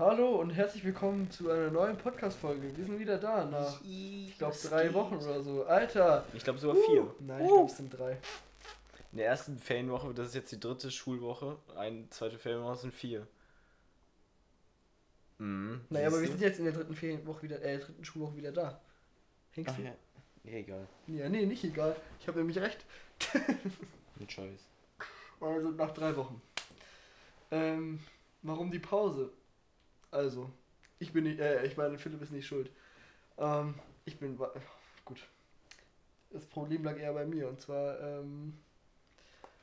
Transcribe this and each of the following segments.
Hallo und herzlich willkommen zu einer neuen Podcast-Folge. Wir sind wieder da nach, ich glaube, drei Wochen oder so. Alter! Ich glaube sogar vier. Uh, nein, ich glaube, es sind drei. In der ersten Ferienwoche, das ist jetzt die dritte Schulwoche, eine zweite Ferienwoche sind vier. Mhm. Naja, aber wir sind jetzt in der dritten Ferienwoche wieder, äh, dritten Schulwoche wieder da. Ach, du? ja. ja, egal. Ja, nee, nicht egal. Ich habe nämlich recht. Mit Scheiß. Also nach drei Wochen. Ähm, warum die Pause? Also, ich bin nicht, äh, ich meine, Philipp ist nicht schuld. Ähm, ich bin, wa- gut. Das Problem lag eher bei mir und zwar, ähm,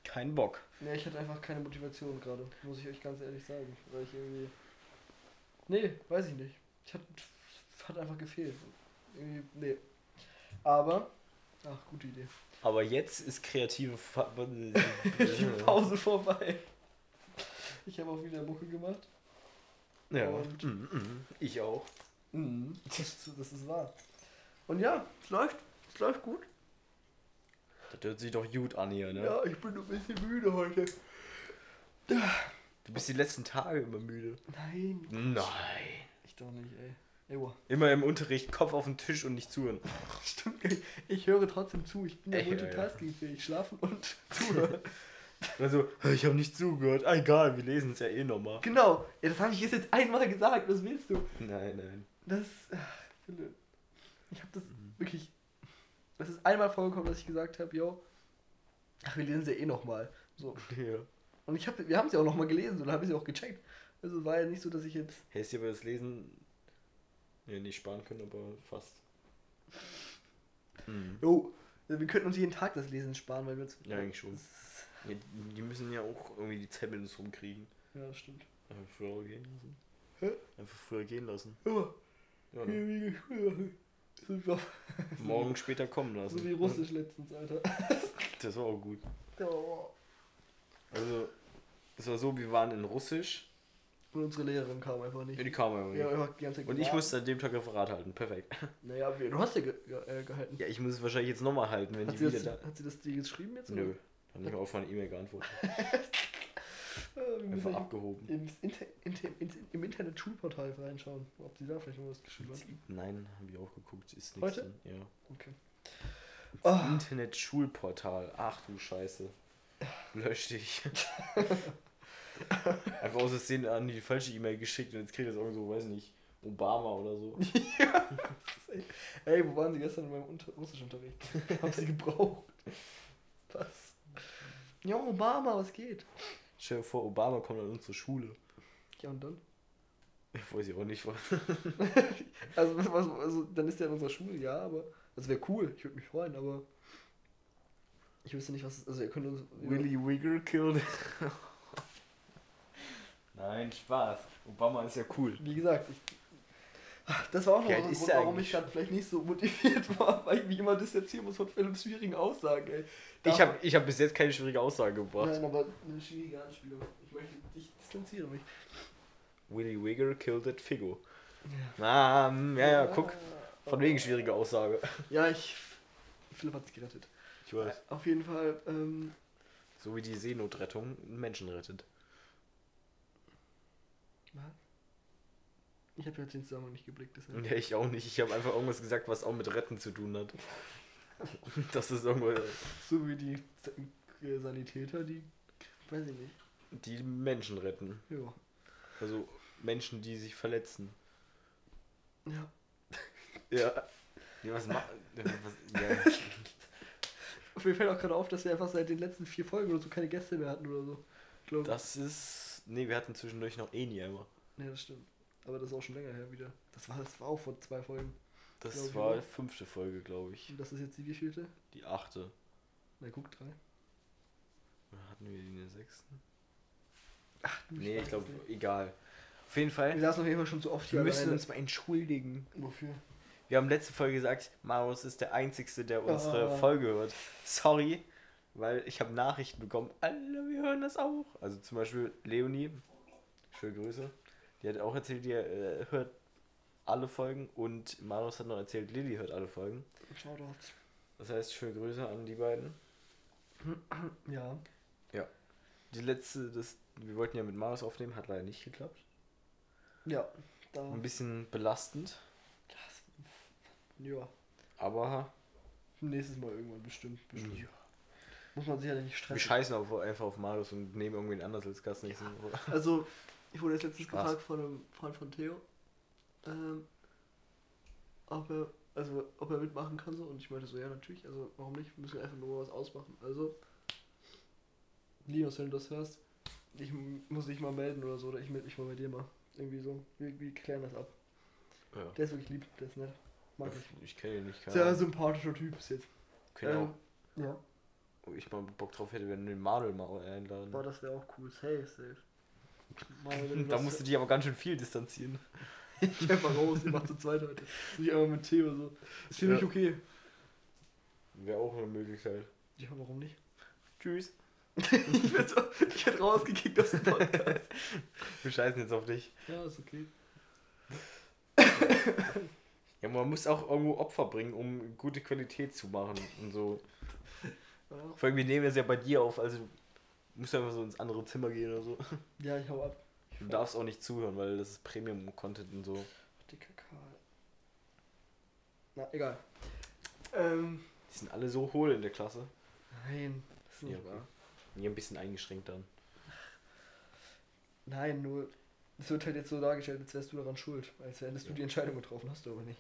Kein Bock. ne, ich hatte einfach keine Motivation gerade, muss ich euch ganz ehrlich sagen, weil ich irgendwie, nee, weiß ich nicht. Ich hatte, hat einfach gefehlt. Irgendwie, nee. Aber, ach, gute Idee. Aber jetzt ist kreative Fa Die Pause vorbei. Ich habe auch wieder Mucke gemacht. Ja. Und- Mhm, mhm. Ich auch. Mhm, das, ist- das ist wahr. Und ja, es läuft. Es läuft gut. Das hört sich doch gut an hier, ne? Ja, ich bin ein bisschen müde heute. Du bist die letzten Tage immer müde. Nein. Nein. Ich doch nicht, ey. Ewa. Immer im Unterricht, Kopf auf den Tisch und nicht zuhören. Stimmt. Ich höre trotzdem zu. Ich bin ja Ey, ja, ja. multitaskingfähig. Schlafen und zuhören. Also, ich habe nicht zugehört. Ah, egal, wir lesen es ja eh nochmal. genau. Ja, das habe ich jetzt einmal gesagt. Was willst du? Nein, nein. Das. Ach, Philipp. Ich habe das wirklich. Das ist einmal vorgekommen, dass ich gesagt habe, yo. Ach, wir lesen sie ja eh nochmal. So. Ja. Und ich hab, wir haben sie auch nochmal gelesen und dann habe ich sie auch gecheckt. Also es war ja nicht so, dass ich jetzt. Hättest du aber das Lesen ja, nicht sparen können, aber fast. Mhm. Jo, wir könnten uns jeden Tag das Lesen sparen, weil wir uns. Ja, eigentlich schon. Das, Ja, die- müssen ja auch irgendwie die uns rumkriegen. ja, das stimmt. Einfach früher gehen lassen. Hä? Einfach früher gehen lassen. Ja, Ja, ne? auf- Morgen später kommen lassen. so wie Russisch letztens, Alter. Das war auch gut. Oh. Also, es war so, wir waren in Russisch. Und unsere Lehrerin kam einfach nicht. Ja, die aber Ja, nicht. einfach die ganze Zeit Und ich musste an dem Tag Referat halten. Perfekt. Naja, du hast ja ge ge äh, gehalten. Ja, ich muss es wahrscheinlich jetzt nochmal halten, wenn hat, die sie wieder das, da. hat sie das dir geschrieben jetzt? Nö. Dann habe ich auf meine E-Mail geantwortet. Wir Einfach abgehoben. im, Inter Inter Im Internet-Schulportal reinschauen, ob sie da vielleicht noch was geschrieben hat. Nein, habe ich auch geguckt. Ist nichts Heute? drin. Ja. Okay. Das Ah. Internet-Schulportal. Ach du Scheiße. Lösch dich. Einfach aus Versehen an die falsche E-Mail geschickt und jetzt kriegt das irgend so, weiß nicht, Obama oder so. Ey, wo waren Sie gestern in meinem Unter Russischunterricht? Haben Sie gebraucht? Was? Ja, Obama, was geht? Stell dir vor, Obama kommt an unsere Schule. Ja, und dann? Ich weiß ich auch nicht, was. Also, was, also dann ist der in unserer Schule, ja, aber. Das wäre cool, ich würde mich freuen, aber. Ich wüsste nicht, was. Also, er könnte uns. Willy Wiggle killed. Nein, Spaß. Obama ist ja cool. Wie gesagt, ich. Das war auch noch ein Grund, warum ich gerade vielleicht nicht so motiviert war, weil ich mich immer distanzieren muss von Philipps schwierigen Aussagen, ey. Ich habe ich hab bis jetzt keine schwierige Aussage gebracht. Nein, aber eine schwierige Anspielung. Ich möchte, ich distanziere mich. Willy Wiggle killed that Figo. Ah, mm, ja, ja, guck. Von wegen schwierige Aussage. Ja, ich. Philipp hat sich gerettet. Ich weiß. Auf jeden Fall, ähm. So wie die Seenotrettung Menschen rettet. Was? Ich habe jetzt den Zusammenhang nicht geblickt, deshalb. Ja, ich auch nicht. Ich habe einfach irgendwas gesagt, was auch mit Retten zu tun hat. Das ist irgendwo So wie die äh, Sanitäter, die. Weiß ich nicht. die Menschen retten. Ja. Also Menschen, die sich verletzen. Ja. Ja. Ja, was macht. Was, ja. Mir fällt auch gerade auf, dass wir einfach seit den letzten vier Folgen oder so keine Gäste mehr hatten oder so. Ich glaube. Das ist. Nee, wir hatten zwischendurch noch Eni immer. Ja, das stimmt. Aber das ist auch schon länger her wieder. Das war, das war auch vor zwei Folgen. Das war die fünfte Folge, glaube ich. Und das ist jetzt die wievielte? Die achte. Na, guck, drei. Oder hatten wir die in der sechsten? Ach, Nee, ich glaube, egal. Auf jeden Wir Fall. saßen auf jeden Fall schon so oft Wir hier müssen alleine. uns mal entschuldigen. Wofür? Wir haben letzte Folge gesagt, Marius ist der Einzige, der unsere Ah. Folge hört. Sorry, weil ich habe Nachrichten bekommen. Alle, wir hören das auch. Also zum Beispiel Leonie, schöne Grüße. Die hat auch erzählt, die äh, hört alle Folgen. Und Marius hat noch erzählt, Lilly hört alle Folgen. Shoutouts. Das heißt, schöne Grüße an die beiden. Ja. Die letzte, das, wir wollten ja mit Marius aufnehmen, hat leider nicht geklappt. Ja, da. Ein bisschen belastend, Ja. aber Nächstes Mal irgendwann bestimmt. bestimmt. Muss man sich ja nicht wir stressen. scheißen auf, einfach auf Marius und nehmen irgendwen anders als Gast nächsten Woche. Also, ich wurde jetzt letztens Spaß. gefragt von einem Freund von Theo, ähm, ob er, also, ob er mitmachen kann so. Und ich meinte so, ja, natürlich. Also, warum nicht? Wir müssen einfach nur was ausmachen. Also, Linus, wenn du das hörst, ich muss dich mal melden oder so. Oder ich melde mich mal bei dir mal. Irgendwie so. Wir, wir klären das ab. Ja. Der ist wirklich lieb, der ist nett. Mag ich. Ich kenne ihn nicht. Sehr Ahnung. sympathischer Typ bis jetzt. Auch, Ähm, ja. wo ich mal Bock drauf hätte, wenn wir den Manuel mal einladen. Boah, das wäre auch cool. Safe, safe. Da musst du dich aber ganz schön viel distanzieren. Ich einfach raus, ihr macht zu zweit heute. Nicht einfach mit Theo so. Ist für mich Ja. okay. Wäre auch eine Möglichkeit. Ja, warum nicht? Tschüss. ich werde so, ich werd rausgekickt aus dem Podcast. Wir scheißen jetzt auf dich. Ja, ist okay. Ja, man muss auch irgendwo Opfer bringen, um gute Qualität zu machen und so. Ja, Vor allem, wir nehmen das ja bei dir auf, also musst einfach so ins andere Zimmer gehen oder so. ja ich hau ab. Du darfst auch nicht zuhören, weil das ist Premium-Content und so. Dicker Karl. Na, egal. Ähm, Die sind alle so hohl in der Klasse. nein, das ist nicht Ja, okay. wahr. Hier ein bisschen eingeschränkt dann. Nein, nur, es wird halt jetzt so dargestellt, als wärst du daran schuld. Als hättest du Ja. die Entscheidung getroffen, hast du aber nicht.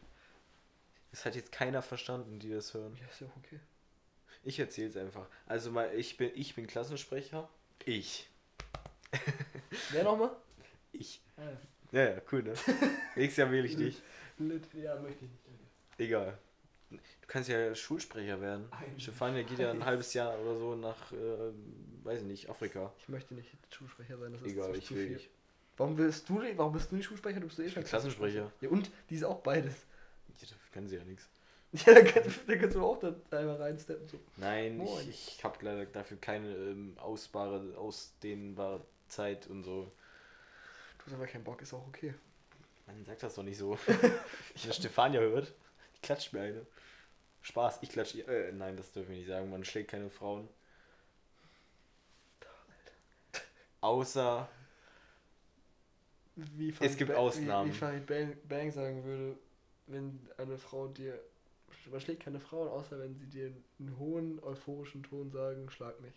Das hat jetzt keiner verstanden, die das hören. Ja, ist ja auch okay. Ich erzähl's einfach. Also mal, ich bin, ich bin Klassensprecher. Ich. Wer nochmal? Ich. Ah, ja. Ja, ja, cool, ne? Nächstes Jahr wähle ich dich. Ja, möchte ich nicht. Egal. Du kannst ja Schulsprecher werden. Stefania geht ja ein halbes Jahr oder so nach, äh, weiß ich nicht, Afrika. Ich möchte nicht Schulsprecher sein, das ist Egal, ich will viel. nicht. Warum willst du warum bist du nicht Schulsprecher? Du bist eh schon Klassensprecher. Ja, und die ist auch beides. Ja, dafür können sie ja nichts. Ja, da kannst, da kannst du auch dann einmal reinsteppen. So. Nein, Moin. ich, ich habe leider dafür keine ähm, ausbare, ausdehnbare Zeit und so. Du hast aber keinen Bock, ist auch okay. Man sagt das doch nicht so. Wenn Stefania hört, die klatscht mir eine. Spaß, ich klatsche ihr. Äh, nein, das dürfen wir nicht sagen. Man schlägt keine Frauen. Außer. Wie Es gibt Ba- Ausnahmen. Wie, wie Farid Bang, Bang sagen würde, wenn eine Frau dir. Man schlägt keine Frauen, außer wenn sie dir einen hohen euphorischen Ton sagen, schlag mich.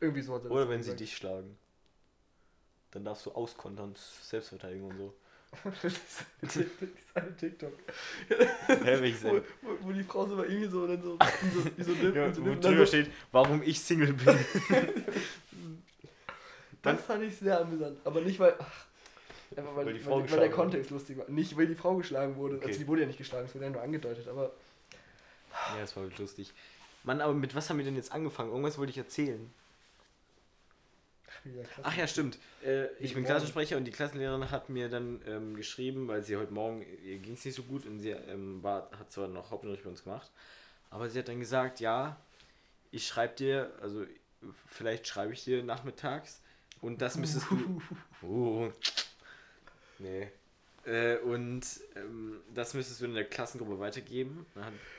Irgendwie so hat er Oder wenn sie gesagt. dich schlagen. Dann darfst du auskontern, Selbstverteidigung und so. das ist eine TikTok. Hä, Wo, wo, wo die Frau so bei ihm so dann so, so, wie so nimmt Ja, und so wo nimmt, drüber so, steht, warum ich Single bin. Das fand ich sehr amüsant. Aber nicht, weil. Ach, einfach weil, Weil die weil, Frau weil, der Kontext lustig war. Nicht, weil die Frau geschlagen wurde. Okay. Also, die wurde ja nicht geschlagen, es wurde ja nur angedeutet. Aber. Ja, das war wirklich lustig. Mann, aber mit was haben wir denn jetzt angefangen? Irgendwas wollte ich erzählen. Ach, ja, stimmt. Äh, ich bin. Klassensprecher und die Klassenlehrerin hat mir dann ähm, geschrieben, weil sie heute Morgen, ihr ging es nicht so gut und sie ähm, war, hat zwar noch Hauptunterricht bei uns gemacht, aber sie hat dann gesagt, ja, ich schreibe dir, also vielleicht schreibe ich dir nachmittags und das müsstest du... Uh, nee. Äh, und ähm, das müsstest du in der Klassengruppe weitergeben.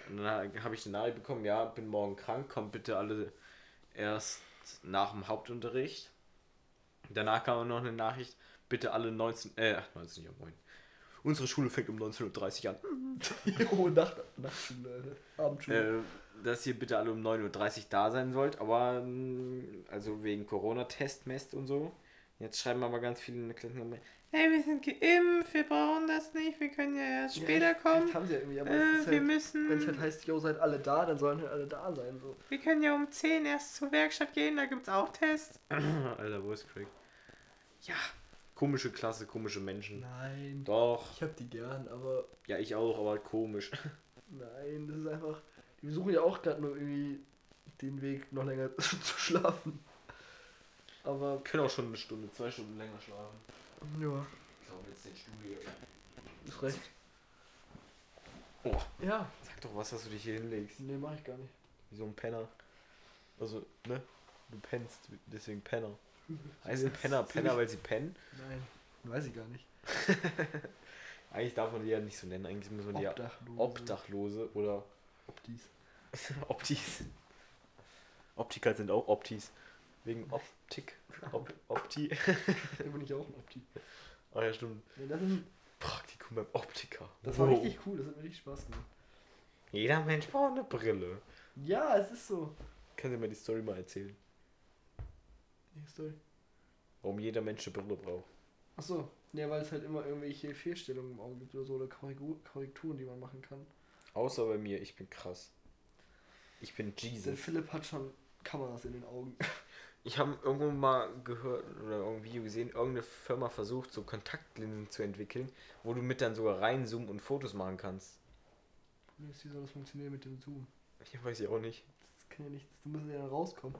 Und dann habe ich eine Nachricht bekommen, ja, bin morgen krank, kommt bitte alle erst nach dem Hauptunterricht. Danach kam noch eine Nachricht, bitte alle 19, äh, ach, 19 Uhr, moin. Unsere Schule fängt um 19.30 Uhr an. oh, Nacht, Nachtschule, Alter. Abendschule. Äh, dass ihr bitte alle um 9.30 Uhr da sein sollt, aber ähm, also wegen Corona-Test, Mest und so. Jetzt schreiben aber ganz viele in der Klasse, hey, wir sind geimpft, wir brauchen das nicht, wir können ja erst Ja, später vielleicht kommen. haben sie ja irgendwie, aber Äh, es ist wir halt, müssen, wenn es halt heißt, yo, seid alle da, dann sollen halt alle da sein. So. wir können ja um 10 erst zur Werkstatt gehen, da gibt's auch Tests. Alter, wo ist Craig? Ja, komische Klasse, komische Menschen. Nein. Doch, Ich hab die gern, aber ja, ich auch, aber komisch. nein, das ist einfach. Die versuchen ja auch gerade nur irgendwie den Weg noch länger zu schlafen. Aber, können auch schon eine Stunde, zwei Stunden länger schlafen. Ja, Ich glaube, jetzt den Studio. ist recht. Oh, Ja, sag doch was, dass du dich hier hinlegst. nee, mach ich gar nicht. Wie so ein Penner. Also, ne? Du pennst, deswegen Penner. Heißt ein Penner Penner, weil sie pennen? Nein, weiß ich gar nicht. Eigentlich darf man die ja nicht so nennen, eigentlich muss man die ja Obdachlose. Obdachlose oder Optis. Optis. Optiker sind auch Optis. Wegen Optik. Op Opti. Da bin ich auch ein Opti. Ach ja, stimmt. Ja, das, ist, Praktikum beim Optiker. das war Wow. richtig cool, das hat mir richtig Spaß gemacht. Jeder Mensch braucht eine Brille. Ja, es ist so. Kannst du mir die Story mal erzählen? Die Story. Warum jeder Mensch eine Brille braucht? Achso, ja, weil es halt immer irgendwelche Fehlstellungen im Auge gibt oder so oder Korrekturen, die man machen kann. Außer bei mir, ich bin krass. Ich bin Denn Jesus. Philipp hat schon Kameras in den Augen. Ich habe irgendwo mal gehört oder irgendein Video gesehen, irgendeine Firma versucht, so Kontaktlinsen zu entwickeln, wo du mit dann sogar reinzoomen und Fotos machen kannst. Wie soll das funktionieren mit dem Zoom? Ich weiß ich auch nicht. Das kann ja nicht, du musst ja dann rauskommen.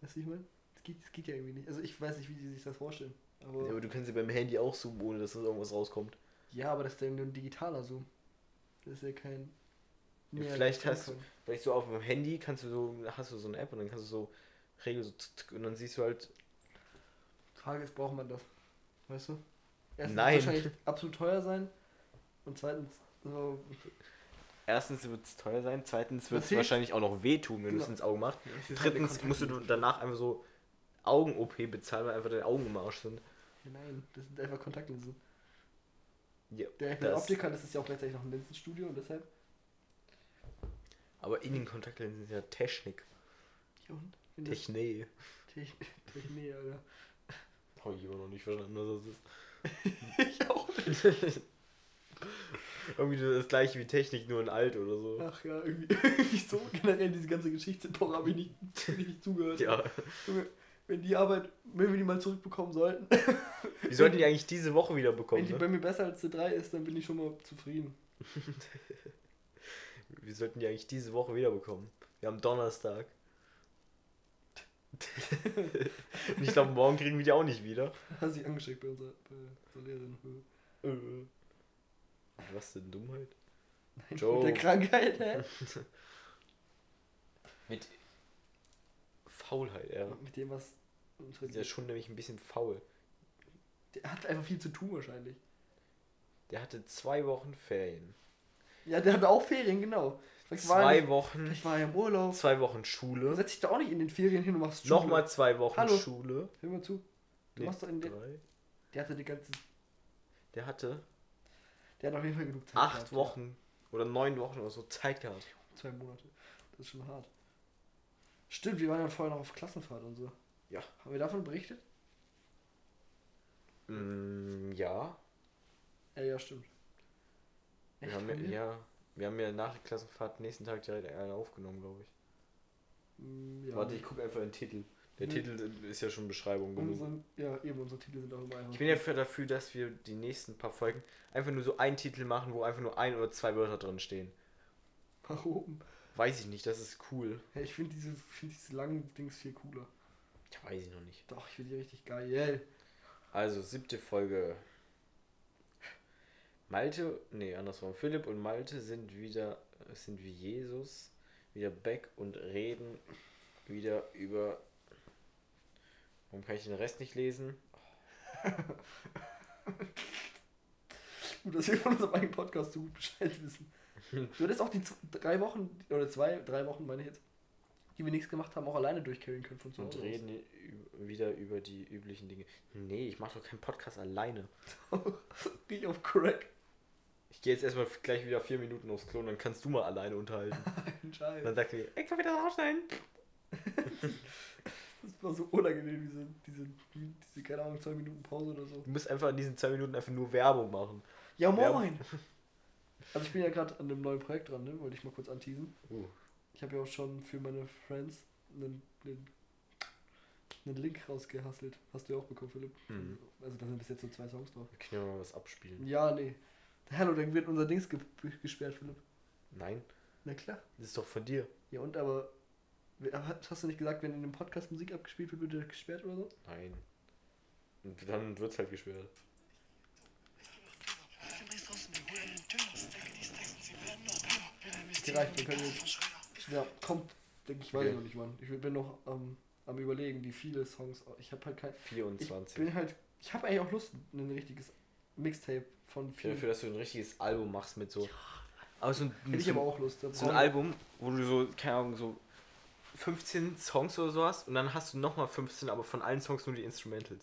Weißt du, ich meine? Das geht, das geht ja irgendwie nicht. Also ich weiß nicht, wie die sich das vorstellen. Aber Ja, aber du kannst ja beim Handy auch zoomen, ohne dass da irgendwas rauskommt. ja, aber das ist ja nur ein digitaler Zoom. Das ist ja kein. Ja, vielleicht hast du-. Vielleicht so auf dem Handy kannst du so, hast du so eine App und dann kannst du so regeln so tsk, und dann siehst du halt. Frage ist, braucht man das? Weißt du? Erstens Nein. wird wahrscheinlich absolut teuer sein. Und zweitens, so. Erstens wird es teuer sein, zweitens wird es wahrscheinlich auch noch wehtun, wenn du es Genau. ins Auge machst. Ja, halt Drittens musst du danach einfach so Augen-OP bezahlen, weil einfach deine Augen im Arsch sind. Nein, das sind einfach Kontaktlinsen. Ja, Der, der das- Optiker, das ist ja auch gleichzeitig noch ein Linsenstudio und deshalb. Aber in den Kontaktlinsen ist ja Technik. Ja, und? Wenn das- Technik. Techn- Technik, Alter. Habe ich immer noch nicht verstanden, was das Ich auch. ist. Irgendwie das gleiche wie Technik, nur in alt oder so. Ach ja, irgendwie, irgendwie so generell diese ganze Geschichte, doch habe ich nicht, hab ich nicht zugehört. Ja. Junge, Wenn die Arbeit, wenn wir die mal zurückbekommen sollten, Wir sollten die eigentlich diese Woche wieder wenn bekommen. die Ne? bei mir besser als eine 3 ist, dann bin ich schon mal zufrieden. Wir sollten die eigentlich diese Woche wieder bekommen. Wir haben Donnerstag. Und ich glaube, morgen kriegen wir die auch nicht wieder. Hat sich angesteckt bei unserer, bei unserer Lehrerin. Äh. Was denn Dummheit? Nein, Joe. mit der Krankheit, hä? Mit Faulheit, ja. Mit dem, was Der ist schon nämlich ein bisschen faul. Der hat einfach viel zu tun wahrscheinlich. Der hatte zwei Wochen Ferien. Ja, der hatte auch Ferien, genau. Vielleicht Zwei nicht, Wochen, vielleicht war er im Urlaub. zwei Wochen Schule. setzt dich da auch nicht in den Ferien hin und machst Schule. Nochmal zwei Wochen Hallo. Schule. Hör mal zu. Du Nee, machst doch in den, der hatte die ganze, Der hatte der hat auf jeden Fall genug Zeit. acht gehabt, ja. Wochen oder neun Wochen oder so Zeit gehabt. Zwei Monate. Das ist schon hart. Stimmt, wir waren ja vorher noch auf Klassenfahrt und so. Ja. Haben wir davon berichtet? Mm, ja. Ja, ja, stimmt. Wir haben ja, wir? ja, wir haben ja nach der Klassenfahrt nächsten Tag direkt eine aufgenommen, glaube ich. Mm, ja. Warte, ich gucke einfach den Titel. Der Mhm. Titel ist ja schon Beschreibung genug. Unsere, ja, eben, unsere Titel sind auch immer einfach. Ich bin ja für dafür, dass wir die nächsten paar Folgen einfach nur so einen Titel machen, wo einfach nur ein oder zwei Wörter drin stehen. Warum? Weiß ich nicht, das ist cool. Ja, ich finde diese, find diese langen Dings viel cooler. Ja, weiß ich noch nicht. Doch, ich finde die richtig geil. Also, siebte Folge. Malte, nee, andersrum. Philipp und Malte sind wieder, sind wie Jesus, wieder back und reden wieder über. Warum kann ich den Rest nicht lesen? Gut, dass wir von unserem eigenen Podcast so gut Bescheid wissen. Du hättest auch die drei Wochen, oder zwei, drei Wochen meine ich jetzt, die wir nichts gemacht haben, auch alleine durchcarryen können von zu Und Hause. reden ü- wieder über die üblichen Dinge. Nee, ich mache doch keinen Podcast alleine. aus. Riech auf Crack. Ich gehe jetzt erstmal gleich wieder vier Minuten aufs Klo und dann kannst du mal alleine unterhalten. Ein Scheiß. Dann sagt er, ich kann wieder rausschneiden. Das war so unangenehm, diese, diese, diese, keine Ahnung, zwei Minuten Pause oder so. Du musst einfach in diesen zwei Minuten einfach nur Werbung machen. Ja, Ja. moin! Also ich bin ja gerade an einem neuen Projekt dran, ne? Wollte ich mal kurz anteasen. Uh. Ich habe ja auch schon für meine Friends einen, einen, einen Link rausgehasselt. Hast du ja auch bekommen, Philipp. Mhm. Also da sind bis jetzt so zwei Songs drauf. Wir können ja mal was abspielen. Ja, nee. Hallo, dann wird unser Dings ge gesperrt, Philipp. Nein, Na klar. das ist doch von dir. Ja und aber, hast du nicht gesagt, wenn in einem Podcast Musik abgespielt wird, wird der gesperrt oder so? Nein. Und dann wird's halt gesperrt. Okay, reicht, wir können jetzt. Ja, kommt, denke ich, weiß Okay. ich noch nicht wann. Ich bin noch ähm, am überlegen, wie viele Songs. Ich habe halt kein. Ich 24. bin halt. Ich habe eigentlich auch Lust, ein richtiges Mixtape von vielen. dafür, dass du ein richtiges Album machst mit so. Aber so ein, Hätte ich aber auch Lust. Da so ein Album, wo du so, keine Ahnung, so 15 Songs oder so hast und dann hast du nochmal 15, aber von allen Songs nur die Instrumentals.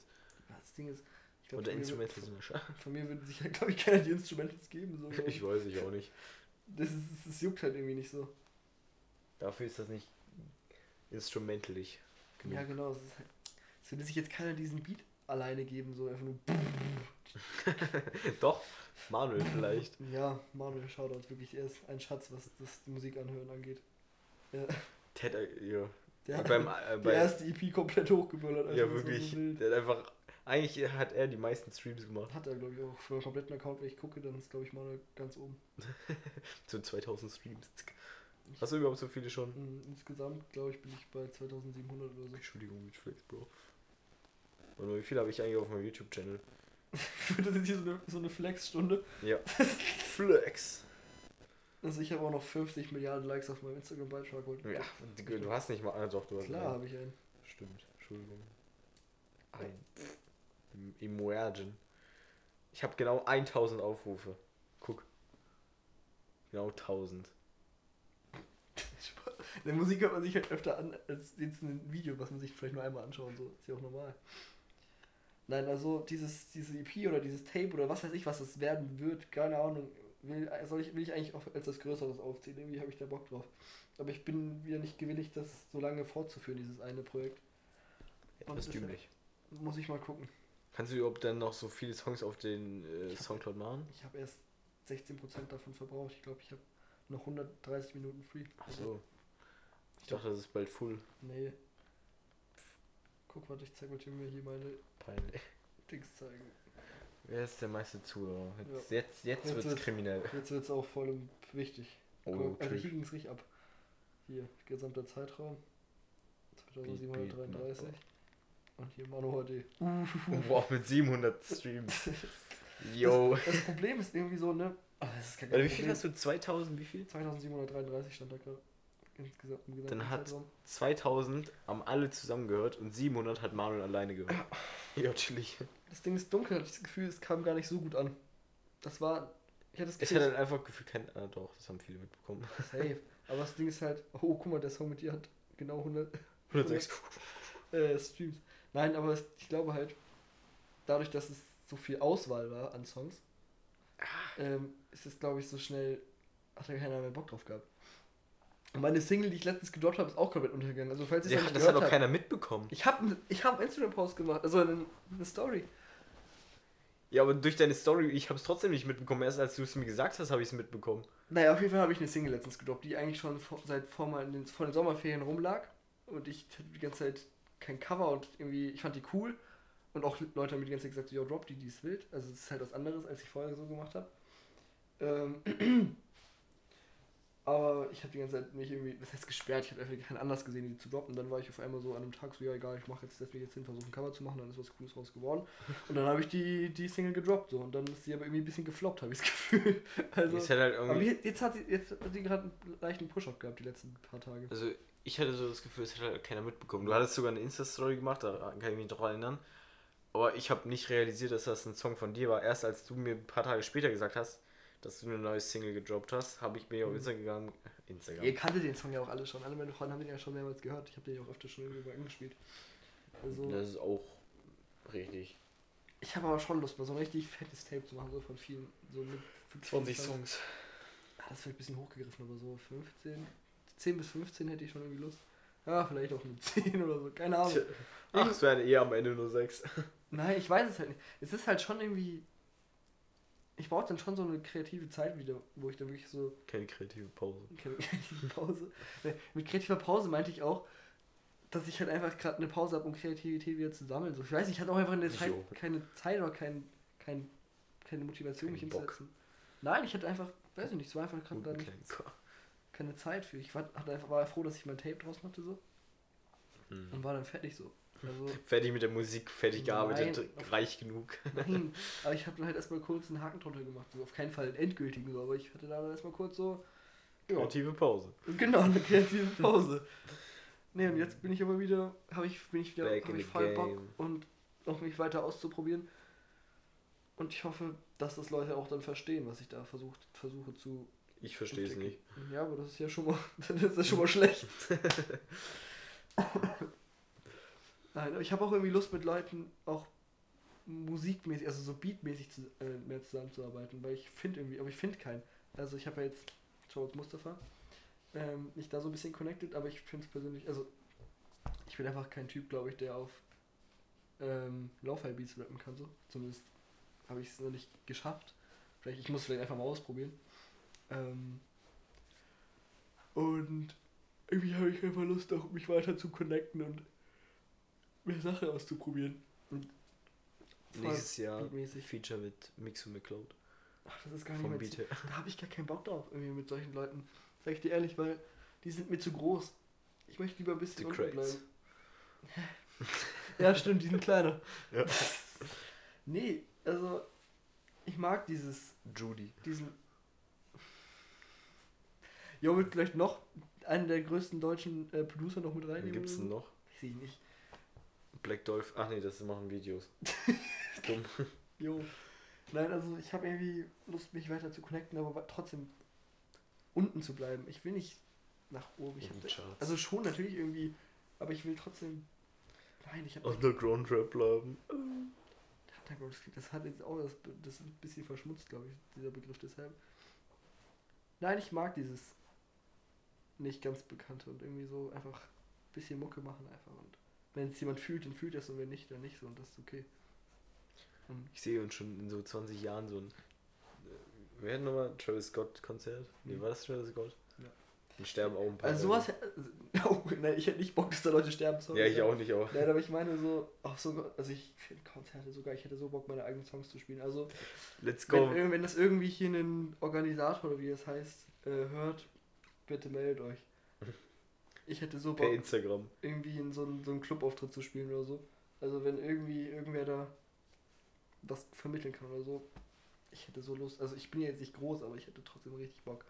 Das Ding ist, ich glaub, Oder von mir Instrumental wird- sind ja schade. Von mir würde sich halt, glaube ich, keiner die Instrumentals geben. So. Ich weiß ich auch nicht. Das, ist, das juckt halt irgendwie nicht so. Dafür ist das nicht instrumentalig. genug. Ja, genau. Es, ist halt, es würde sich jetzt keiner diesen Beat alleine geben, so einfach nur. Doch, Manuel vielleicht. Ja, Manuel Shoutouts, wirklich, er ist ein Schatz, was das die Musik anhören angeht. Ja, Der hat, ja. der hat beim, äh, die bei, erste EP komplett hochgeböllert. ja, war wirklich. So der hat einfach. Eigentlich hat er die meisten Streams gemacht. Hat er, glaube ich, auch für einen kompletten Account, wenn ich gucke, dann ist, glaube ich, Manuel ganz oben. Zu 2000 Streams. Hast du überhaupt so viele schon? Mm, Insgesamt, glaube ich, bin ich bei 2700 oder so. Entschuldigung, mit Flex, Bro. Und wie viel habe ich eigentlich auf meinem YouTube-Channel? das ist hier so eine, so eine Flex-Stunde. Ja. Flex. Also ich habe auch noch 50 Milliarden Likes auf meinem Instagram-Beitrag. Ja, du, du hast nicht mal. Ah, doch, du hast Klar habe ich einen. Stimmt, Entschuldigung. Ein. Immergen. Ich habe genau 1000 Aufrufe. Guck. Genau 1000. In der Musik hört man sich halt öfter an, als jetzt ein Video, was man sich vielleicht nur einmal anschauen soll. Ist ja auch normal. Nein, also dieses, diese EP oder dieses Tape oder was weiß ich, was es werden wird, keine Ahnung, will, soll ich, will ich eigentlich auch als das Größeres aufziehen. Irgendwie habe ich da Bock drauf. Aber ich bin wieder nicht gewillig, das so lange fortzuführen, dieses eine Projekt. Ja, das ist dümmlich. Muss ich mal gucken. Kannst du überhaupt dann noch so viele Songs auf den äh, Soundcloud machen? Ich habe erst 16% davon verbraucht. Ich glaube, ich habe noch 130 Minuten free. Ach so. Ich dachte, das ist bald full. Nee. Guck, warte, ich zeig mal mir hier meine Peinlich. Dings zeigen. Wer ist der meiste Zuhörer? Jetzt, Ja. jetzt, jetzt, Jetzt wird's wird's- kriminell. Jetzt wird es auch voll wichtig. Oh, Guck, tschüss. hier ging es richtig ab. Hier, gesamter Zeitraum. 2733. Und hier Manu HD. Wow, mit 700 Streams. Yo. Das, das Problem ist irgendwie so, ne? Oh, Warte, wie viel hast du? 2000? Wie viel? 2733 stand da gerade. Dann hat- Zeitraum. 2000 haben alle zusammengehört und 700 hat Manuel alleine gehört. Ja, chillig. Das Ding ist dunkel, hatte ich das Gefühl, es kam gar nicht so gut an. Das war. Ich hatte das Ich Gefühl, hatte halt einfach Gefühl, kein. Ah, doch, das haben viele mitbekommen. safe. Aber das Ding ist halt, oh, guck mal, der Song mit dir hat genau 100 106. äh, Streams. Nein, aber es, ich glaube halt, dadurch, dass es so viel Auswahl war an Songs, ähm, ist es, glaube ich, so schnell, hat da keiner mehr Bock drauf gehabt. Und meine Single, die ich letztens gedroppt habe, ist auch komplett untergegangen. Also, falls ihr Ja, das hat doch keiner mitbekommen. ich habe ich hab einen Instagram-Post gemacht, also eine, eine Story. Ja, aber durch deine Story, ich habe es trotzdem nicht mitbekommen. Erst als du es mir gesagt hast, habe ich es mitbekommen. Naja, auf jeden Fall habe ich eine Single letztens gedroppt, die eigentlich schon vor, seit vor, mal in den, vor den Sommerferien rumlag. Und ich hatte die ganze Zeit kein Cover und irgendwie, ich fand die cool. Und auch Leute haben mir die ganze Zeit gesagt, so, yo, drop die, die ist wild. Also es ist halt was anderes, als ich vorher so gemacht habe. Ähm, aber ich habe die ganze Zeit mich irgendwie, das heißt gesperrt, ich habe einfach keinen Anlass gesehen, die zu droppen. Und dann war ich auf einmal so an einem Tag so, ja egal, ich mache jetzt, setz mich jetzt hin, versuche ein Cover zu machen, dann ist was Cooles raus geworden. Und dann habe ich die, die Single gedroppt so. Und dann ist sie aber irgendwie ein bisschen gefloppt, habe ich das Gefühl. Also, ich hatte halt aber jetzt hat sie, jetzt hat die gerade einen leichten Push-Up gehabt, die letzten paar Tage. Also, ich hatte so das Gefühl, es hat halt keiner mitbekommen. Du hattest sogar eine Insta-Story gemacht, da kann ich mich noch erinnern. Aber ich habe nicht realisiert, dass das ein Song von dir war. Erst als du mir ein paar Tage später gesagt hast, dass du eine neue Single gedroppt hast, habe ich mir auf Mhm. Instagram gegangen. Instagram. Ihr kanntet den Song ja auch alle schon. Alle meine Freunde haben den ja schon mehrmals gehört. Ich habe den ja auch öfter schon irgendwo angespielt. Also, Das ist auch richtig. ich habe aber schon Lust, mal so ein richtig fettes Tape zu machen, so von vielen. So mit 20 Songs. Ah, das ist vielleicht ein bisschen hochgegriffen, aber so 15. 10 bis 15 hätte ich schon irgendwie Lust. Ja, vielleicht auch mit 10 oder so. Keine Ahnung. Ach, es werden eher am Ende nur 6. Nein, ich weiß es halt nicht. Es ist halt schon irgendwie. Ich brauche dann schon so eine kreative Zeit wieder, wo ich dann wirklich so Keine kreative Pause. Keine kreative Pause. Mit kreativer Pause meinte ich auch, dass ich halt einfach gerade eine Pause habe, um Kreativität wieder zu sammeln. So, ich weiß, ich hatte auch einfach in der Zeit Jo. keine Zeit oder kein, kein, keine Motivation, mich Keinen Bock. hinzusetzen. Nein, ich hatte einfach, weiß ich nicht, es war einfach gerade dann keine Zeit für. Ich war, hatte einfach, war froh, dass ich mein Tape draus machte so Hm. und war dann fertig so. Also, Fertig mit der Musik, fertig gearbeitet, Nein. reich genug. nein, aber ich habe dann halt erstmal kurz einen Haken drunter gemacht. So, auf keinen Fall einen endgültigen, so, aber ich hatte da dann erstmal kurz so. Ja, Kreative Pause. Genau, eine kreative Pause. Ne, und jetzt bin ich aber wieder, habe ich, bin ich wieder hab ich voll Bock game. und noch mich weiter auszuprobieren. Und ich hoffe, dass das Leute auch dann verstehen, was ich da versucht, versuche zu. Ich verstehe es nicht. Ja, aber das ist ja schon mal, das ist schon mal schlecht. Nein, aber ich habe auch irgendwie Lust mit Leuten auch musikmäßig, also so beatmäßig zu, äh, mehr zusammenzuarbeiten, weil ich finde irgendwie, aber ich finde keinen. Also ich habe ja jetzt Charles Mustafa, ähm, mich da so ein bisschen connected, aber ich finde es persönlich, also ich bin einfach kein Typ, glaube ich, der auf ähm, Lo-Fi-Beats rappen kann, so. Zumindest habe ich es noch nicht geschafft. Vielleicht, ich muss vielleicht einfach mal ausprobieren. Ähm, und irgendwie habe ich einfach Lust, auch mich weiter zu connecten und mehr Sachen auszuprobieren. Und Nächstes Jahr beatmäßig. Feature mit Mixu McCloud. Ach, das ist gar nicht mehr Beat. Da habe ich gar keinen Bock drauf, irgendwie mit solchen Leuten. Sag ich dir ehrlich, weil die sind mir zu groß. Ich möchte lieber ein bisschen unten bleiben. Ja, stimmt, die sind kleiner. Ja. Nee, also ich mag dieses, Judy. diesen. Jo, wird vielleicht noch einen der größten deutschen äh, Producer noch mit reinnehmen? gibt's denn noch? Weiß ich nicht. Black Dolph. Ach nee, das machen Videos. Dumm. Jo. Nein, also ich habe irgendwie Lust, mich weiter zu connecten, aber trotzdem unten zu bleiben. Ich will nicht nach oben. Ich hab, also schon natürlich irgendwie, aber ich will trotzdem. Nein, ich habe. Underground Rap bleiben. Underground, das hat jetzt auch das, das ein bisschen verschmutzt, glaube ich, dieser Begriff deshalb. Nein, ich mag dieses nicht ganz bekannte und irgendwie so einfach ein bisschen Mucke machen einfach und wenn es jemand fühlt, dann fühlt er es und wenn nicht, dann nicht so und das ist okay. Und Ich sehe uns schon in so 20 Jahren so ein. äh, Wer hat nochmal Travis Scott Konzert? Nee, Mhm. war das Travis Scott? Ja. Die sterben auch ein paar. also sowas, oh, nein, ich hätte nicht Bock, dass da Leute sterben. sorry. Ja, ich auch nicht auch. Nein, aber ich meine so, auch so, also ich finde Konzerte sogar, ich hätte so Bock, meine eigenen Songs zu spielen. Also Let's Wenn, go. irg- wenn das irgendwie hier ein Organisator oder wie es heißt, äh, hört, bitte meldet euch. Ich hätte so Bock, Instagram. irgendwie in so einen, so einen Clubauftritt zu spielen oder so. Also wenn irgendwie irgendwer da was vermitteln kann oder so. Ich hätte so Lust. Also ich bin ja jetzt nicht groß, aber ich hätte trotzdem richtig Bock.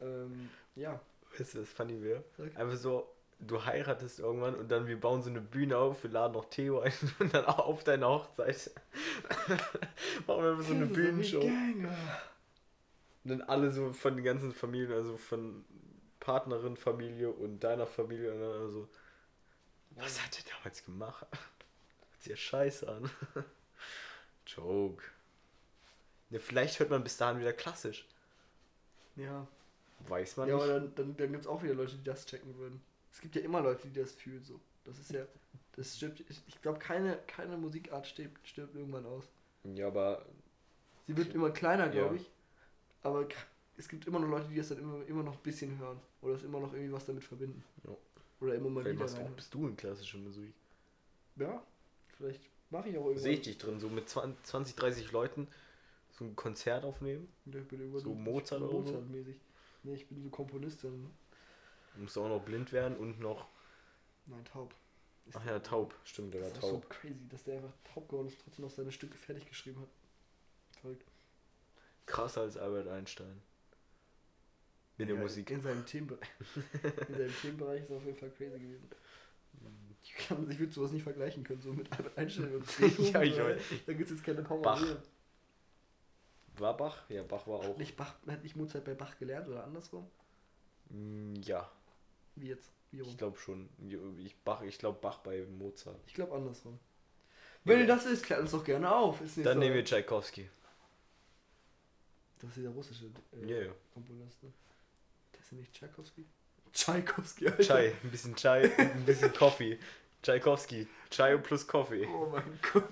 Ähm, ja. Weißt du, was funny wäre? Einfach so, du heiratest irgendwann und dann wir bauen so eine Bühne auf, wir laden noch Theo ein und dann auch auf deine Hochzeit machen wir einfach so eine Bühnenshow. Und dann alle so von den ganzen Familien, also von Partnerin, Familie und deiner Familie alle so, was hat ihr damals gemacht? Hört sich ja scheiße an. Joke. Ne, vielleicht hört man bis dahin wieder klassisch. Ja. Weiß man Ja, aber nicht. dann, dann, dann gibt es auch wieder Leute, die das checken würden. Es gibt ja immer Leute, die das fühlen so. Das ist ja. Das stirbt. Ich, ich glaube, keine, keine Musikart stirbt, stirbt irgendwann aus. Ja, aber Sie wird immer kleiner, glaube Ja. ich. Aber es gibt immer noch Leute, die das dann immer, immer noch ein bisschen hören. Oder es immer noch irgendwie was damit verbinden. Ja. Oder immer mal vielleicht wieder du, rein. bist du in klassische Musik. Ja, vielleicht mache ich auch irgendwann. Sehe ich dich drin, so mit 20, 20, 30 Leuten so ein Konzert aufnehmen. Ja, ich bin irgendwann So Mozart oder so? Mozart-mäßig. Nee, ich bin so Komponist dann. Musst du auch noch blind werden und noch. Nein, taub. Ist Ach ja, taub. Stimmt, der Das war ist so taub. crazy, dass der einfach taub geworden ist, trotzdem noch seine Stücke fertig geschrieben hat. Verrückt. Krasser als Albert Einstein. In der Ja, Musik. In seinem Themenbereich. in seinem Themenbereich ist er auf jeden Fall crazy gewesen. Ich, kann, ich würde sowas nicht vergleichen können, so mit Albert Einstein und Beethoven. Ja, ich weiß. Da gibt es jetzt keine Power. Bach. War Bach? Ja, Bach war auch. Hat nicht, Bach, hat nicht Mozart bei Bach gelernt oder andersrum? Mm, Ja, Wie jetzt? Wie rum? ich glaube schon. Ich, Bach, ich glaube Bach bei Mozart. Ich glaube andersrum. Wenn Ja. ihr das ist, klärt uns doch gerne auf. Dann so. nehmen wir Tchaikovsky. Das ist dieser russische äh, ja. Komponist, ne? Das ist nicht Tchaikovsky? Tchaikovsky, Alter. Chai, ein bisschen Chai, ein bisschen Coffee. Tchaikovsky. Chai plus Coffee. Oh mein Gott.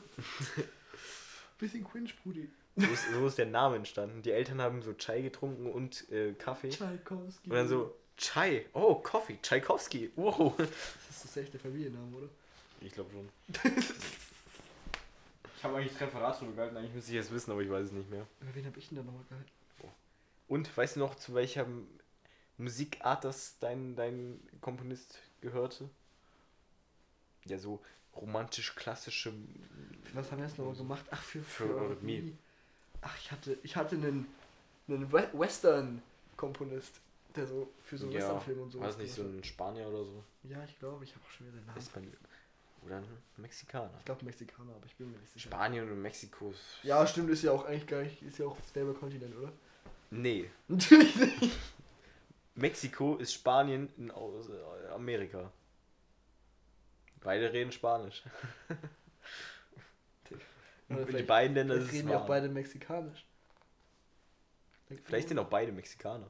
Bisschen Quinch, Brudi. So ist, so ist der Name entstanden. Die Eltern haben so Chai getrunken und äh, Kaffee. Tchaikovsky. Und dann so, Chai. Oh, Coffee. Tchaikovsky. Wow. Das ist das echte Familienname, oder? Ich glaube schon. ich habe eigentlich Referat drüber gehalten. Eigentlich müsste ich es wissen, aber ich weiß es nicht mehr. Über wen hab ich denn da nochmal gehalten? Und weißt du noch, zu welcher Musikart das dein, dein Komponist gehörte? Ja, so romantisch-klassische. Was haben wir jetzt nochmal gemacht? Ach, für, Für Eurythmie. Ach, ich hatte, ich hatte einen, einen We- Western-Komponist, der so für so Western-Filme und so. War das nicht so ein Spanier oder so? Ja, ich glaube, ich habe auch schon wieder den Namen. Ist man, oder ein Mexikaner? Ich glaube Mexikaner, aber ich bin mir nicht sicher. Spanien und Mexiko. Ja, stimmt, ist ja auch eigentlich gar nicht, ist ja auch selber Kontinent, oder? Nee. Natürlich nicht. Mexiko ist Spanien in äh, Amerika. Beide reden Spanisch. Die beiden Länder ist reden ja auch beide mexikanisch. Vielleicht sind auch beide Mexikaner.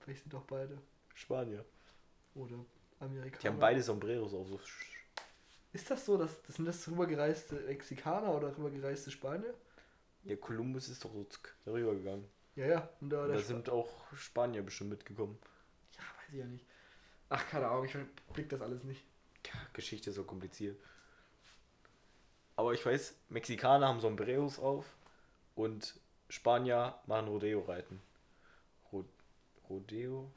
Vielleicht sind auch beide. Spanier. Oder Amerikaner. Die haben beide Sombreros auf. So. Ist das so, dass das sind das rübergereiste Mexikaner oder rübergereiste Spanier? Ja, Kolumbus ist doch so darüber gegangen. Ja, ja. Und da, Und da sind auch Spanier bestimmt mitgekommen. ja, weiß ich ja nicht. Ach, keine Ahnung, ich blick das alles nicht. Ja, Geschichte ist so kompliziert. Aber ich weiß, Mexikaner haben Sombreros auf und Spanier machen Rodeo-Reiten. Ro Rodeo?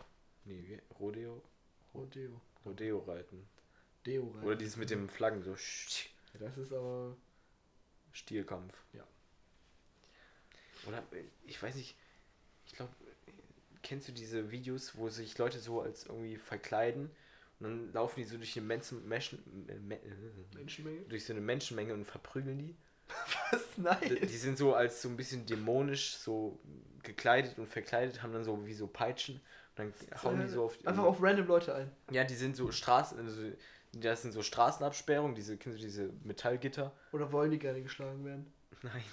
Nee? Rodeo? Rodeo. Rodeo-Reiten. Deo rein. Oder dieses mit dem Flaggen, so Ja, Das ist aber. Stierkampf. Ja. Oder äh, ich weiß nicht, ich glaube, kennst du diese Videos, wo sich Leute so als irgendwie verkleiden und dann laufen die so durch eine Menschen, Menschen, äh, äh, Menschenmenge? durch so eine Menschenmenge und verprügeln die? Was? Nein. Die sind so als so ein bisschen dämonisch so gekleidet und verkleidet, haben dann so wie so Peitschen und dann hauen die so auf Einfach auf random Leute ein. Ja, die sind so Straßen, also das sind so Straßenabsperrungen, diese, kennst du diese Metallgitter? Oder wollen die gerne geschlagen werden? Nein.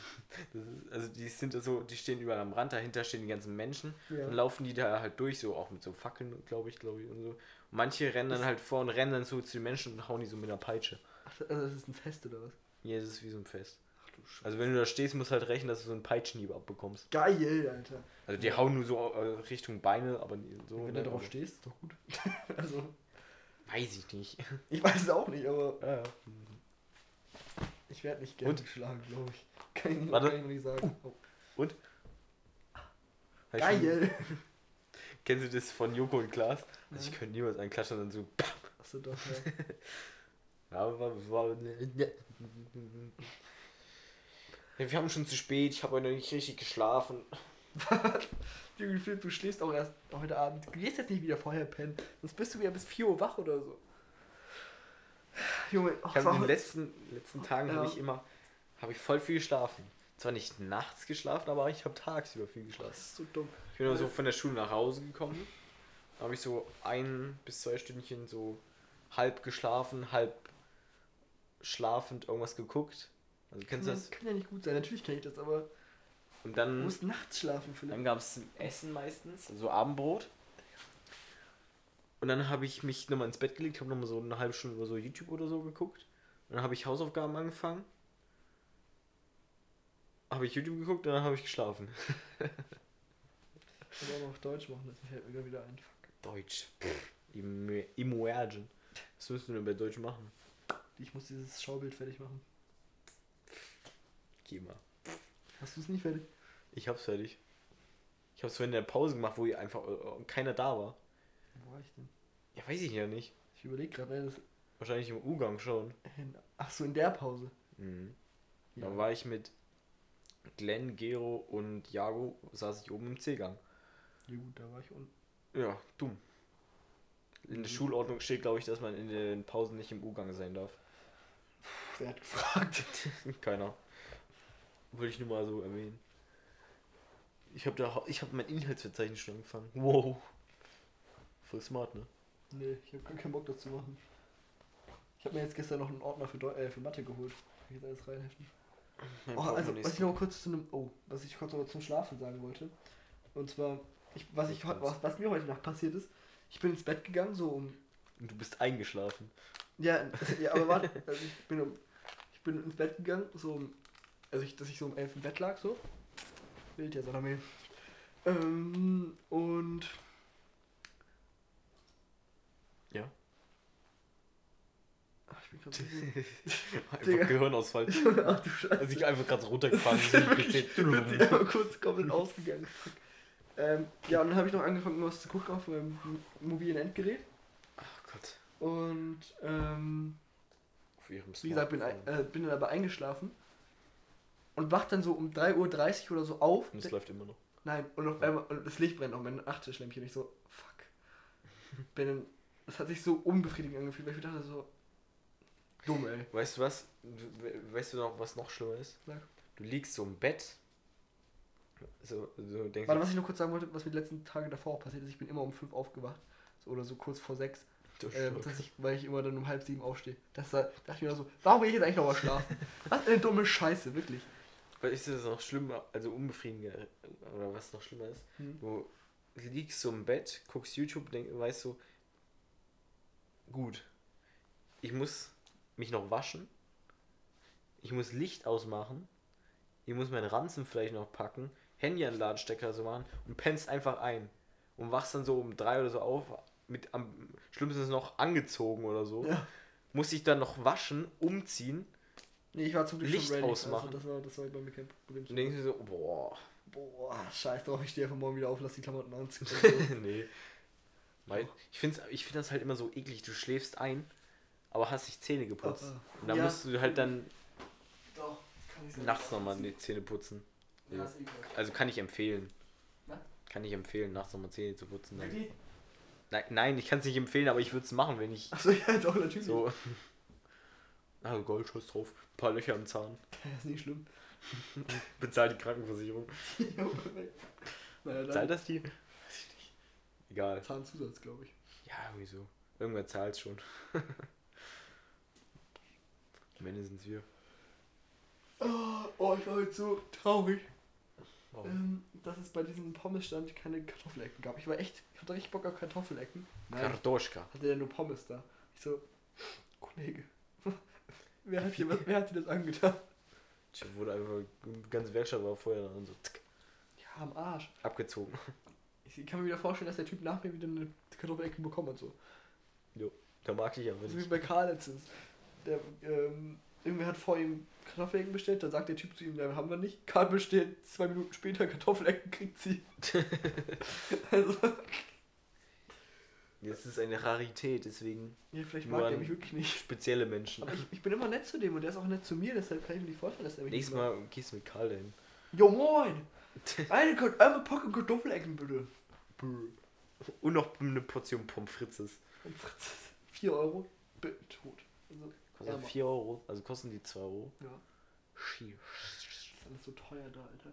Das ist, also die sind so, die stehen überall am Rand, dahinter stehen die ganzen Menschen. Ja. Dann laufen die da halt durch, so auch mit so Fackeln, glaube ich, glaube ich, und so. Und manche rennen dann halt vor und rennen dann so zu den Menschen und hauen die so mit einer Peitsche. Ach, also das ist ein Fest oder was? Ja, das ist wie so ein Fest. Ach du Scheiße. Also wenn du da stehst, musst du halt rechnen, dass du so einen Peitschenhieb abbekommst. Geil, Alter. Also die hauen nur so äh, Richtung Beine, aber so. Wenn ne, du drauf aber- stehst, ist doch gut. also, Weiß ich nicht. ich weiß es auch nicht, aber Ja, ja. ich werde nicht gerne Und? geschlagen, glaube ich. Kann ich, nicht- Warte. kann ich noch nicht sagen. Oh. Und? Hast du schon- Geil. Kennst du das von Joko und Klaas? Also ich könnte niemals einen klatschen und dann so. Achso, doch, ja. Ja, aber war, war, ja, wir haben schon zu spät, ich habe heute noch nicht richtig geschlafen. Junge, Philipp, du schläfst auch erst heute Abend. Du gehst jetzt nicht wieder vorher pennen. Sonst bist du wieder bis 4 Uhr wach oder so. Junge, oh, Ich den letzten, letzten Tagen Ja. habe ich immer, habe ich voll viel geschlafen. Zwar nicht nachts geschlafen, aber ich habe tagsüber viel geschlafen. das ist so dumm. Ich bin immer so von der Schule nach Hause gekommen. Da habe ich so ein bis zwei Stündchen so halb geschlafen, halb schlafend irgendwas geguckt. Also kennst du kann, das? kann ja nicht gut sein. Natürlich kenne ich das, aber Und du dann, musst nachts schlafen, Philipp. dann gab es Essen meistens, so Abendbrot. Und dann habe ich mich nochmal ins Bett gelegt, habe nochmal so eine halbe Stunde über so YouTube oder so geguckt. Und dann habe ich Hausaufgaben angefangen. Habe ich YouTube geguckt und dann habe ich geschlafen. Ich kann auch noch Deutsch machen, das fällt mir wieder ein. Deutsch. Immergen. Was müssen wir denn bei Deutsch machen? Ich muss dieses Schaubild fertig machen. Geh mal. Hast du es nicht fertig? Ich hab's fertig. Ich hab's vorhin in der Pause gemacht, wo ihr einfach äh, keiner da war. Wo war ich denn? Ja, weiß ich ja nicht. Ich überlege gerade, das. Wahrscheinlich im U-Gang schon. Ach so, in der Pause. Mhm. Ja. Da war ich mit Glenn, Gero und Jago, saß ich oben im C-Gang. Ja gut, da war ich unten. Ja, dumm. In der Mhm. Schulordnung steht, glaube ich, dass man in den Pausen nicht im U-Gang sein darf. Wer hat gefragt? Keiner. Würde ich nur mal so erwähnen. Ich habe da, ich habe mein Inhaltsverzeichnis schon angefangen. Wow. Voll smart, ne? Nee, ich habe gar keinen Bock dazu machen. Ich habe mir jetzt gestern noch einen Ordner für, Deu äh, für Mathe geholt. Kann ich jetzt alles reinheften. Mein Oh, also, was ich noch kurz zu einem, oh, was ich kurz noch zum Schlafen sagen wollte. Und zwar, ich, was, ich, was, was mir heute Nacht passiert ist, ich bin ins Bett gegangen, so um, Und du bist eingeschlafen. ja, ja aber warte, also ich bin um, ich bin ins Bett gegangen, so um, also ich, dass ich so um elf im Bett lag, so. Bild ja, Salome. Ähm, und, Ja. Bin gerade Einfach. Gehirnausfall. ach du Scheiße. Also ich einfach gerade runtergefahren. Ich bin einmal kurz komplett ausgegangen. Ähm, ja, und dann habe ich noch angefangen, was zu gucken auf meinem mobilen Endgerät. Ach Gott. Und ähm, Auf ihrem wie gesagt, bin, Smartphone. äh, bin dann aber eingeschlafen. Und wach dann so um 3.30 Uhr oder so auf. Und es läuft immer noch. Nein, und auf einmal, und das Licht brennt auf mein Nachttischlämpchen. Ich so, fuck. Bin dann, das hat sich so unbefriedigend angefühlt, weil ich dachte so, dumm, ey. Weißt du was? Weißt du noch, was noch schlimmer ist? Sag. Du liegst so im Bett. So, so denkst Warte, was ich nur kurz sagen wollte, was mir die letzten Tage davor auch passiert ist, ich bin immer um 5 aufgewacht. So, oder so kurz vor 6. äh, dass ich, weil ich immer dann um halb sieben aufstehe. Das da dachte ich mir so, warum will ich jetzt eigentlich noch mal schlafen? Was eine dumme Scheiße, wirklich. Weil ist das noch schlimmer, also unbefriedigender, oder was noch schlimmer ist? Hm. Du liegst so im Bett, guckst YouTube, denk, weißt so, gut, ich muss mich noch waschen, ich muss Licht ausmachen, ich muss meinen Ranzen vielleicht noch packen, Handy an den Ladenstecker so machen und pennst einfach ein und wachst dann so um drei oder so auf, mit am schlimmsten noch angezogen oder so. Ja. Muss ich dann noch waschen, umziehen Nee, ich war zum Glück Licht schon ready. ausmachen. Also das, war, das war bei mir kein Problem. und denkst dir so, boah, Boah, scheiß drauf, ich stehe einfach morgen wieder auf, lass die Klamotten anziehen. nee. Weil ich finde ich find das halt immer so eklig. Du schläfst ein, aber hast dich Zähne geputzt. Ah. Und dann Ja. musst du halt dann Doch, kann ich nachts nochmal die Zähne putzen. Ja, ist egal. Also kann ich empfehlen. Was? Kann ich empfehlen, nachts nochmal Zähne zu putzen. Dann. Nein, nein, ich kann es nicht empfehlen, aber ich würde es machen, wenn ich Achso, ja, doch, natürlich. so. Ah, Goldschuss drauf, ein paar Löcher im Zahn, Ja, ist nicht schlimm. bezahl die Krankenversicherung. Naja, Zahlt das die? Egal. Zahnzusatz, glaube ich. Ja, irgendwie so. Irgendwer zahlt schon. Ende sind es wir. Oh, oh, ich war heute so traurig, Warum? ähm, dass es bei diesem Pommesstand keine Kartoffelecken gab. Ich war echt, ich hatte richtig Bock auf Kartoffelecken. Nein, Kartoschka. hatte der nur Pommes da. Ich so, Kollege, wer hat dir, was, wer hat dir das angetan? Ich wurde einfach, die ganze Werkstatt war vorher und so tsk, Ja, am Arsch. abgezogen. Ich kann mir wieder vorstellen, dass der Typ nach mir wieder eine Kartoffelecke bekommen hat. So. Da mag ich aber So wie nicht. bei Karl letztens. Der, ähm, irgendwer hat vor ihm Kartoffelecken bestellt, dann sagt der Typ zu ihm, ja, haben wir nicht. Karl bestellt, zwei Minuten später Kartoffelecken kriegt sie. also, Das ist eine Rarität, deswegen ja, vielleicht mag er an- mich wirklich nicht. spezielle Menschen. Aber ich, ich bin immer nett zu dem und der ist auch nett zu mir, deshalb kann ich mir nicht vorstellen, dass er mich Nächstes. Mal gehst du mit Karl dahin. Jo moin! Eine, eine Packung Kartoffelecken bitte. Und noch eine Portion Pommes frites. Und Fritz, 4 Euro, bin tot. Also, Kostet Ja, 4 Euro, also kosten die 2 Euro. ja, Schi- ist alles so teuer da, Alter.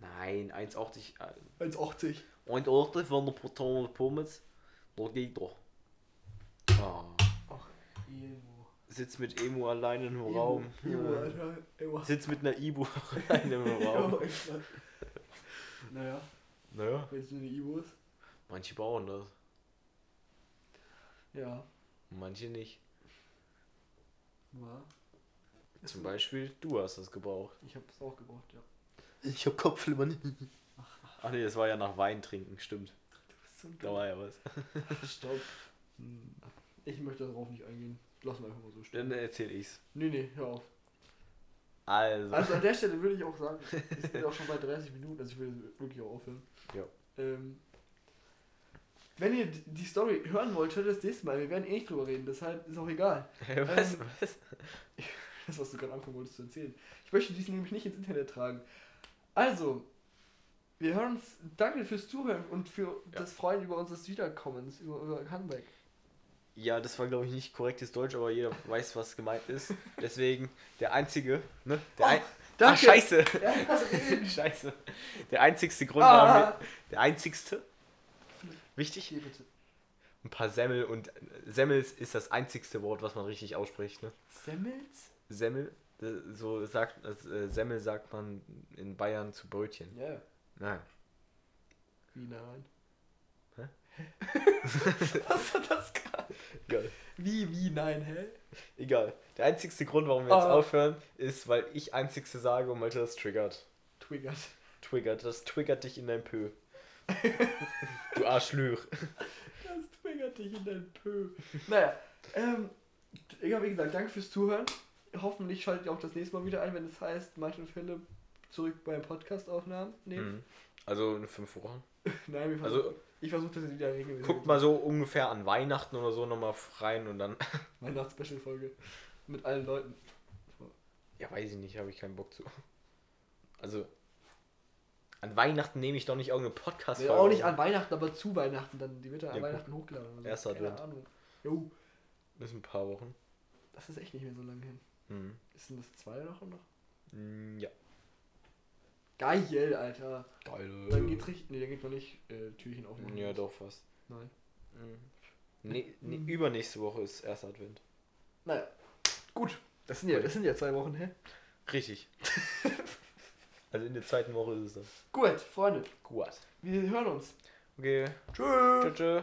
Nein, 1,80. äh, 1,80. 1,80 für eine Portion Pommes. Da geht doch. Oh. Ach, Emo. Sitzt mit Emo alleine im Emo, Raum. Emo, Alter. Emo. Sitzt mit einer Ibu alleine im Raum. Mann. Naja, Naja, wenn es nur eine Ibo ist. manche bauen das. Ja. Manche nicht. War. Zum Beispiel, du hast das gebraucht. Ich habe es auch gebraucht, ja. Ich hab Kopfschlimmer nicht. Ach nee, das war ja nach Wein trinken, stimmt. Du bist so ein Da war ja was. Stopp. Hm. Ich möchte darauf nicht eingehen. Lass mal einfach mal so stehen. Dann erzähl ich's. Nee, nee, hör auf. Also. Also an der Stelle würde ich auch sagen, wir sind auch schon bei 30 Minuten, also ich will wirklich auch aufhören. Ja. Ähm, wenn ihr die- Story hören wollt, hört das nächste Mal. Wir werden eh nicht drüber reden, deshalb ist auch egal. Was? ähm, was? Das, was du gerade anfangen wolltest zu erzählen. Ich möchte dies nämlich nicht ins Internet tragen. Also, wir hören uns. Danke fürs Zuhören und für Ja. das Freuen über unseres Wiederkommens, über, über Comeback. Ja, das war glaube ich nicht korrektes Deutsch, aber jeder weiß, was gemeint ist. Deswegen der einzige, ne? Der Oh, ein danke. Ah, scheiße. Ja, also, scheiße. Der einzigste Grund, Ah. warum wir, der einzigste. Wichtig, Hier bitte. ein paar Semmel und äh, Semmels ist das einzigste Wort, was man richtig ausspricht, ne? Semmels? Semmel, äh, so sagt äh, Semmel sagt man in Bayern zu Brötchen. Ja. Nein. Wie nein? Hä? Was hat das gerade? Egal. Wie, wie nein, hä? Egal. Der einzigste Grund, warum wir jetzt Ah. aufhören, ist, weil ich einzigste sage und Malte das triggert. Triggert. Triggert, das triggert dich in dein Pö. Du Arschlüch. Das triggert dich in dein Pö. Naja, ähm, ja, wie gesagt, danke fürs Zuhören. Hoffentlich schaltet ihr auch das nächste Mal wieder ein, wenn es heißt, Martin und Philipp zurück beim Podcast-Aufnahmen nehmen. Mhm. Also in fünf Wochen. Nein, wir Also- versuchen, ich versuche das wieder regelmäßig. Guckt mal so ungefähr an Weihnachten oder so nochmal rein und dann. Weihnachts-Special-Folge. Mit allen Leuten. Ja, weiß ich nicht, habe ich keinen Bock zu. Also. An Weihnachten nehme ich doch nicht irgendeine podcast Nee, auch nicht an Weihnachten, aber zu Weihnachten. Dann, die wird Ja, an gut. Weihnachten hochgeladen. Oder so. Erster Keine Advent. Ahnung. Jo, Das sind ein paar Wochen. das ist echt nicht mehr so lange hin. Mhm. Ist denn das zwei Wochen noch? Mm, Ja. Geil, Alter. Geil. Dann geht's richtig. Nee, dann geht man nicht äh, Türchen aufmachen. Ja, doch fast. Nein. Mhm. Nee, nee, Mhm. übernächste Woche ist erster Advent. Naja, gut. Das sind ja, das sind ja zwei Wochen, hä? Richtig. also in der zweiten Woche ist es dann. Gut, Freunde. Gut. Wir hören uns. Okay. Tschüss. tschüss.